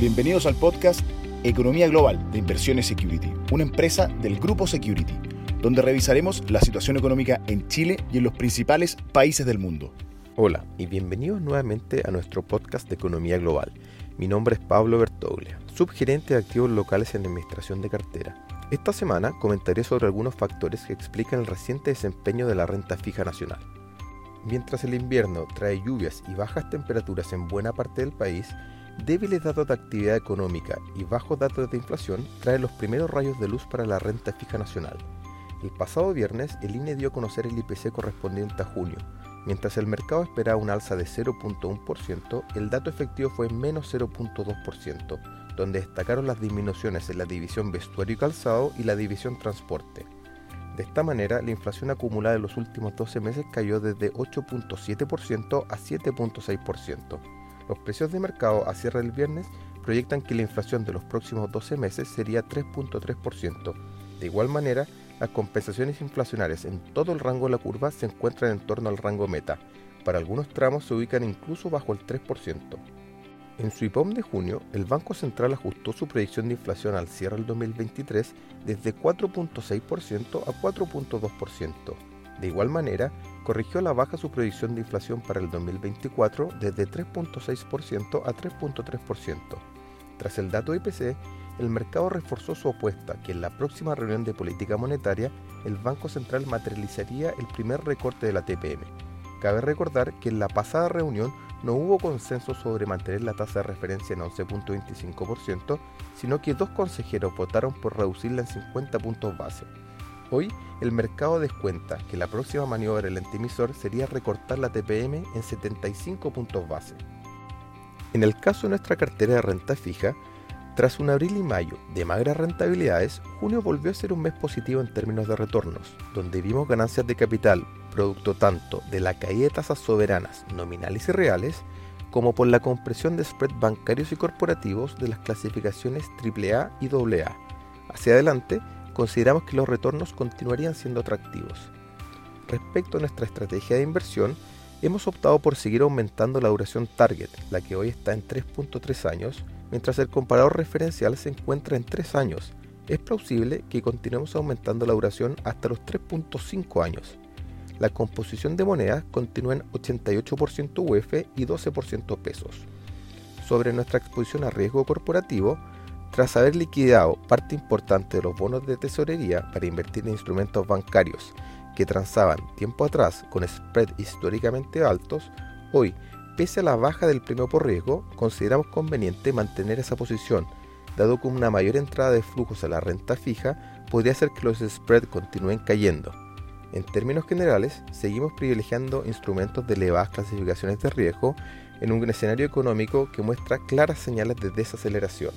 Bienvenidos al podcast Economía Global de Inversiones Security, una empresa del Grupo Security, donde revisaremos la situación económica en Chile y en los principales países del mundo. Hola y bienvenidos nuevamente a nuestro podcast de Economía Global. Mi nombre es Pablo Bertoglia, subgerente de activos locales en administración de cartera. Esta semana comentaré sobre algunos factores que explican el reciente desempeño de la renta fija nacional. Mientras el invierno trae lluvias y bajas temperaturas en buena parte del país, débiles datos de actividad económica y bajos datos de inflación traen los primeros rayos de luz para la renta fija nacional. El pasado viernes, el INE dio a conocer el IPC correspondiente a junio. Mientras el mercado esperaba un alza de 0.1%, el dato efectivo fue menos 0.2%, donde destacaron las disminuciones en la división vestuario y calzado y la división transporte. De esta manera, la inflación acumulada en los últimos 12 meses cayó desde 8.7% a 7.6%. Los precios de mercado a cierre del viernes proyectan que la inflación de los próximos 12 meses sería 3.3%. De igual manera, las compensaciones inflacionarias en todo el rango de la curva se encuentran en torno al rango meta. Para algunos tramos se ubican incluso bajo el 3%. En su IPOM de junio, el Banco Central ajustó su predicción de inflación al cierre del 2023 desde 4.6% a 4.2%. De igual manera, corrigió a la baja su predicción de inflación para el 2024 desde 3.6% a 3.3%. Tras el dato IPC, el mercado reforzó su apuesta que en la próxima reunión de política monetaria el Banco Central materializaría el primer recorte de la TPM. Cabe recordar que en la pasada reunión no hubo consenso sobre mantener la tasa de referencia en 11.25%, sino que dos consejeros votaron por reducirla en 50 puntos base. Hoy, el mercado descuenta que la próxima maniobra del emisor sería recortar la TPM en 75 puntos base. En el caso de nuestra cartera de renta fija, tras un abril y mayo de magras rentabilidades, junio volvió a ser un mes positivo en términos de retornos, donde vimos ganancias de capital producto tanto de la caída de tasas soberanas nominales y reales, como por la compresión de spread bancarios y corporativos de las clasificaciones AAA y AA. Hacia adelante, consideramos que los retornos continuarían siendo atractivos. Respecto a nuestra estrategia de inversión, hemos optado por seguir aumentando la duración target, la que hoy está en 3.3 años, mientras el comparador referencial se encuentra en 3 años. Es plausible que continuemos aumentando la duración hasta los 3.5 años la composición de monedas continúa en 88% UF y 12% pesos. Sobre nuestra exposición a riesgo corporativo, tras haber liquidado parte importante de los bonos de tesorería para invertir en instrumentos bancarios que transaban tiempo atrás con spread históricamente altos, hoy, pese a la baja del premio por riesgo, consideramos conveniente mantener esa posición, dado que una mayor entrada de flujos a la renta fija podría hacer que los spreads continúen cayendo. En términos generales, seguimos privilegiando instrumentos de elevadas clasificaciones de riesgo en un escenario económico que muestra claras señales de desaceleración.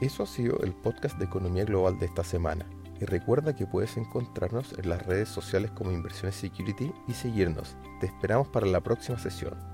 Eso ha sido el podcast de Economía Global de esta semana. Y recuerda que puedes encontrarnos en las redes sociales como Inversiones Security y seguirnos. Te esperamos para la próxima sesión.